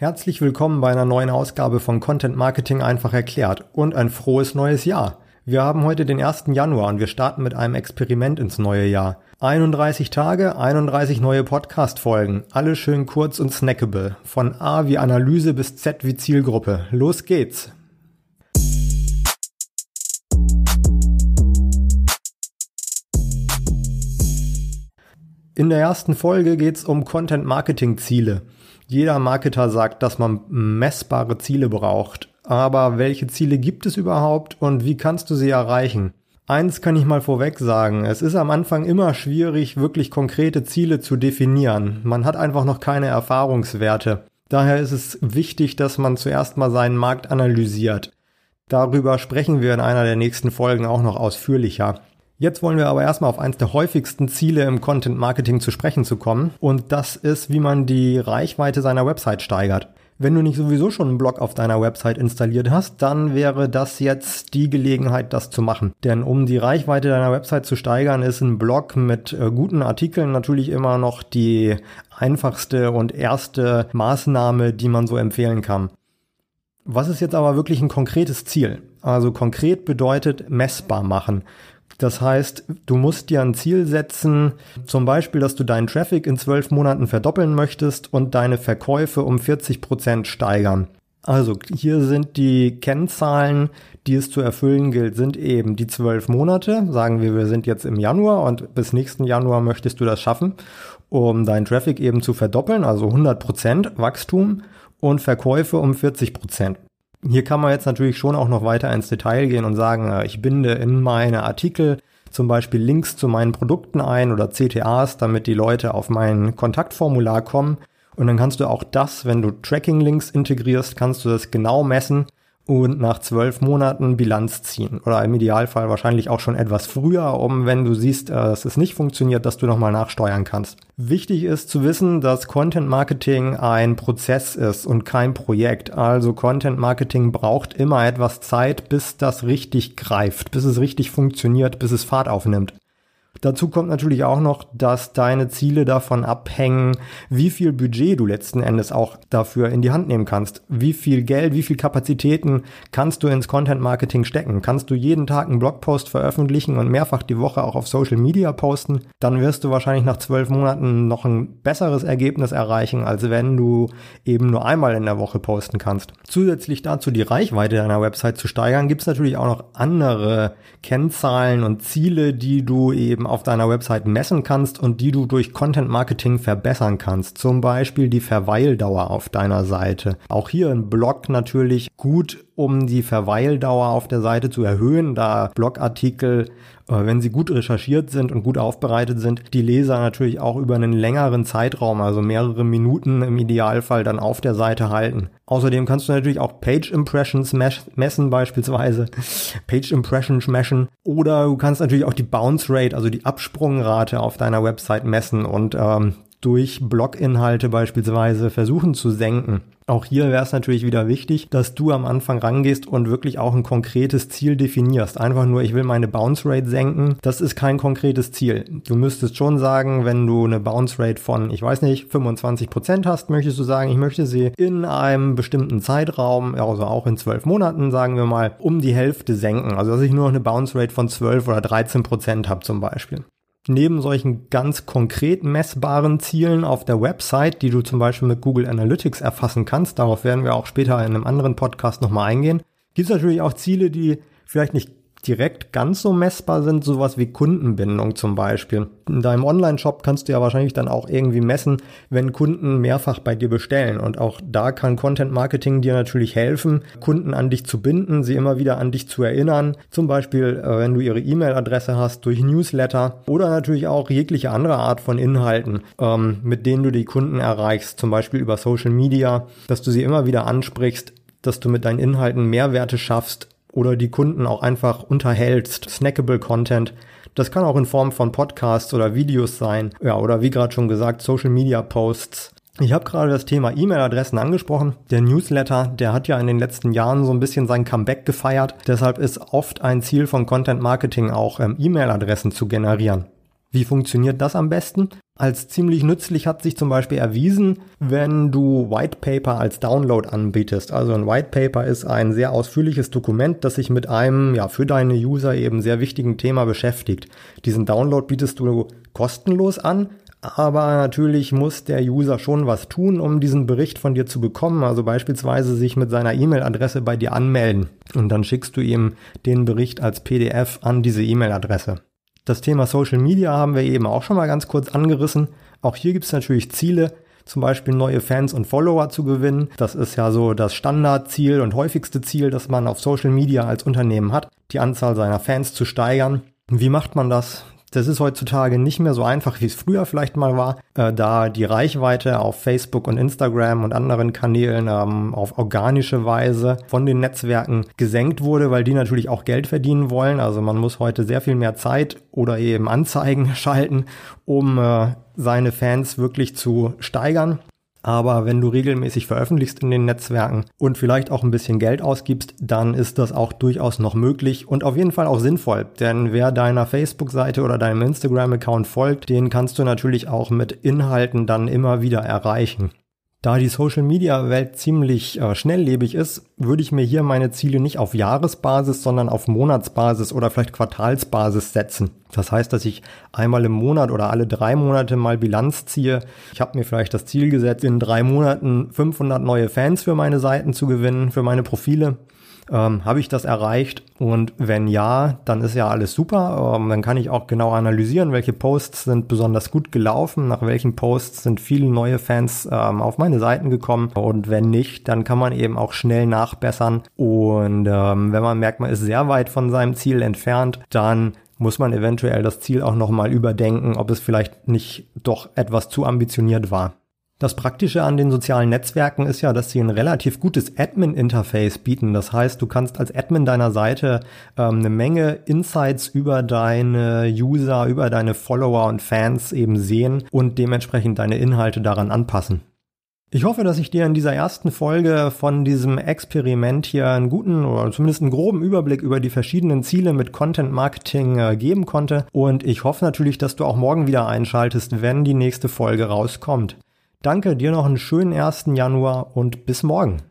Herzlich willkommen bei einer neuen Ausgabe von Content Marketing einfach erklärt und ein frohes neues Jahr. Wir haben heute den 1. Januar und wir starten mit einem Experiment ins neue Jahr. 31 Tage, 31 neue Podcast-Folgen, alle schön kurz und snackable. Von A wie Analyse bis Z wie Zielgruppe. Los geht's! In der ersten Folge geht's um Content-Marketing-Ziele. Jeder Marketer sagt, dass man messbare Ziele braucht. Aber welche Ziele gibt es überhaupt und wie kannst du sie erreichen? Eins kann ich mal vorweg sagen. Es ist am Anfang immer schwierig, wirklich konkrete Ziele zu definieren. Man hat einfach noch keine Erfahrungswerte. Daher ist es wichtig, dass man zuerst mal seinen Markt analysiert. Darüber sprechen wir in einer der nächsten Folgen auch noch ausführlicher. Jetzt wollen wir aber erstmal auf eins der häufigsten Ziele im Content Marketing zu sprechen zu kommen. Und das ist, wie man die Reichweite seiner Website steigert. Wenn du nicht sowieso schon einen Blog auf deiner Website installiert hast, dann wäre das jetzt die Gelegenheit, das zu machen. Denn um die Reichweite deiner Website zu steigern, ist ein Blog mit äh, guten Artikeln natürlich immer noch die einfachste und erste Maßnahme, die man so empfehlen kann. Was ist jetzt aber wirklich ein konkretes Ziel? Also konkret bedeutet messbar machen. Das heißt, du musst dir ein Ziel setzen, zum Beispiel, dass du deinen Traffic in zwölf Monaten verdoppeln möchtest und deine Verkäufe um 40 Prozent steigern. Also hier sind die Kennzahlen, die es zu erfüllen gilt, sind eben die zwölf Monate. Sagen wir, wir sind jetzt im Januar und bis nächsten Januar möchtest du das schaffen, um deinen Traffic eben zu verdoppeln, also 100 Prozent Wachstum und Verkäufe um 40 Prozent. Hier kann man jetzt natürlich schon auch noch weiter ins Detail gehen und sagen, äh, ich binde in meine Artikel zum Beispiel Links zu meinen Produkten ein oder CTAs, damit die Leute auf mein Kontaktformular kommen. Und dann kannst du auch das, wenn du Tracking-Links integrierst, kannst du das genau messen und nach zwölf Monaten Bilanz ziehen. Oder im Idealfall wahrscheinlich auch schon etwas früher, um wenn du siehst, äh, dass es nicht funktioniert, dass du nochmal nachsteuern kannst. Wichtig ist zu wissen, dass Content Marketing ein Prozess ist und kein Projekt. Also Content Marketing braucht immer etwas Zeit, bis das richtig greift, bis es richtig funktioniert, bis es Fahrt aufnimmt. Dazu kommt natürlich auch noch, dass deine Ziele davon abhängen, wie viel Budget du letzten Endes auch dafür in die Hand nehmen kannst. Wie viel Geld, wie viel Kapazitäten kannst du ins Content Marketing stecken? Kannst du jeden Tag einen Blogpost veröffentlichen und mehrfach die Woche auch auf Social Media posten? Dann wirst du wahrscheinlich nach zwölf Monaten noch ein besseres Ergebnis erreichen, als wenn du eben nur einmal in der Woche posten kannst. Zusätzlich dazu die Reichweite deiner Website zu steigern, gibt es natürlich auch noch andere Kennzahlen und Ziele, die du eben auf deiner Website messen kannst und die du durch Content Marketing verbessern kannst. Zum Beispiel die Verweildauer auf deiner Seite. Auch hier ein Blog natürlich gut, um die Verweildauer auf der Seite zu erhöhen, da Blogartikel äh, wenn sie gut recherchiert sind und gut aufbereitet sind, die Leser natürlich auch über einen längeren Zeitraum, also mehrere Minuten im Idealfall dann auf der Seite halten. Außerdem kannst du natürlich auch Page Impressions messen beispielsweise, Page Impressions messen oder du kannst natürlich auch die Bounce Rate, also die Absprungrate auf deiner Website messen und ähm, durch Bloginhalte beispielsweise versuchen zu senken. Auch hier wäre es natürlich wieder wichtig, dass du am Anfang rangehst und wirklich auch ein konkretes Ziel definierst. Einfach nur, ich will meine Bounce Rate senken. Das ist kein konkretes Ziel. Du müsstest schon sagen, wenn du eine Bounce Rate von, ich weiß nicht, 25 Prozent hast, möchtest du sagen, ich möchte sie in einem bestimmten Zeitraum, also auch in zwölf Monaten, sagen wir mal, um die Hälfte senken. Also, dass ich nur noch eine Bounce Rate von 12 oder 13 Prozent habe zum Beispiel. Neben solchen ganz konkret messbaren Zielen auf der Website, die du zum Beispiel mit Google Analytics erfassen kannst, darauf werden wir auch später in einem anderen Podcast nochmal eingehen, gibt es natürlich auch Ziele, die vielleicht nicht direkt ganz so messbar sind, sowas wie Kundenbindung zum Beispiel. In deinem Online-Shop kannst du ja wahrscheinlich dann auch irgendwie messen, wenn Kunden mehrfach bei dir bestellen. Und auch da kann Content Marketing dir natürlich helfen, Kunden an dich zu binden, sie immer wieder an dich zu erinnern. Zum Beispiel, äh, wenn du ihre E-Mail-Adresse hast, durch Newsletter oder natürlich auch jegliche andere Art von Inhalten, ähm, mit denen du die Kunden erreichst, zum Beispiel über Social Media, dass du sie immer wieder ansprichst, dass du mit deinen Inhalten Mehrwerte schaffst oder die Kunden auch einfach unterhältst, snackable Content. Das kann auch in Form von Podcasts oder Videos sein, ja, oder wie gerade schon gesagt, Social Media Posts. Ich habe gerade das Thema E-Mail-Adressen angesprochen. Der Newsletter, der hat ja in den letzten Jahren so ein bisschen sein Comeback gefeiert. Deshalb ist oft ein Ziel von Content Marketing auch ähm, E-Mail-Adressen zu generieren. Wie funktioniert das am besten? Als ziemlich nützlich hat sich zum Beispiel erwiesen, wenn du White Paper als Download anbietest. Also ein White Paper ist ein sehr ausführliches Dokument, das sich mit einem, ja, für deine User eben sehr wichtigen Thema beschäftigt. Diesen Download bietest du kostenlos an, aber natürlich muss der User schon was tun, um diesen Bericht von dir zu bekommen. Also beispielsweise sich mit seiner E-Mail-Adresse bei dir anmelden. Und dann schickst du ihm den Bericht als PDF an diese E-Mail-Adresse. Das Thema Social Media haben wir eben auch schon mal ganz kurz angerissen. Auch hier gibt es natürlich Ziele, zum Beispiel neue Fans und Follower zu gewinnen. Das ist ja so das Standardziel und häufigste Ziel, das man auf Social Media als Unternehmen hat, die Anzahl seiner Fans zu steigern. Wie macht man das? Das ist heutzutage nicht mehr so einfach, wie es früher vielleicht mal war, äh, da die Reichweite auf Facebook und Instagram und anderen Kanälen ähm, auf organische Weise von den Netzwerken gesenkt wurde, weil die natürlich auch Geld verdienen wollen. Also man muss heute sehr viel mehr Zeit oder eben Anzeigen schalten, um äh, seine Fans wirklich zu steigern. Aber wenn du regelmäßig veröffentlichst in den Netzwerken und vielleicht auch ein bisschen Geld ausgibst, dann ist das auch durchaus noch möglich und auf jeden Fall auch sinnvoll. Denn wer deiner Facebook-Seite oder deinem Instagram-Account folgt, den kannst du natürlich auch mit Inhalten dann immer wieder erreichen. Da die Social-Media-Welt ziemlich äh, schnelllebig ist, würde ich mir hier meine Ziele nicht auf Jahresbasis, sondern auf Monatsbasis oder vielleicht Quartalsbasis setzen. Das heißt, dass ich einmal im Monat oder alle drei Monate mal Bilanz ziehe. Ich habe mir vielleicht das Ziel gesetzt, in drei Monaten 500 neue Fans für meine Seiten zu gewinnen, für meine Profile. Ähm, Habe ich das erreicht? Und wenn ja, dann ist ja alles super. Ähm, dann kann ich auch genau analysieren, welche Posts sind besonders gut gelaufen, nach welchen Posts sind viele neue Fans ähm, auf meine Seiten gekommen. Und wenn nicht, dann kann man eben auch schnell nachbessern. Und ähm, wenn man merkt, man ist sehr weit von seinem Ziel entfernt, dann muss man eventuell das Ziel auch nochmal überdenken, ob es vielleicht nicht doch etwas zu ambitioniert war. Das Praktische an den sozialen Netzwerken ist ja, dass sie ein relativ gutes Admin-Interface bieten. Das heißt, du kannst als Admin deiner Seite ähm, eine Menge Insights über deine User, über deine Follower und Fans eben sehen und dementsprechend deine Inhalte daran anpassen. Ich hoffe, dass ich dir in dieser ersten Folge von diesem Experiment hier einen guten oder zumindest einen groben Überblick über die verschiedenen Ziele mit Content Marketing äh, geben konnte. Und ich hoffe natürlich, dass du auch morgen wieder einschaltest, wenn die nächste Folge rauskommt. Danke, dir noch einen schönen 1. Januar und bis morgen.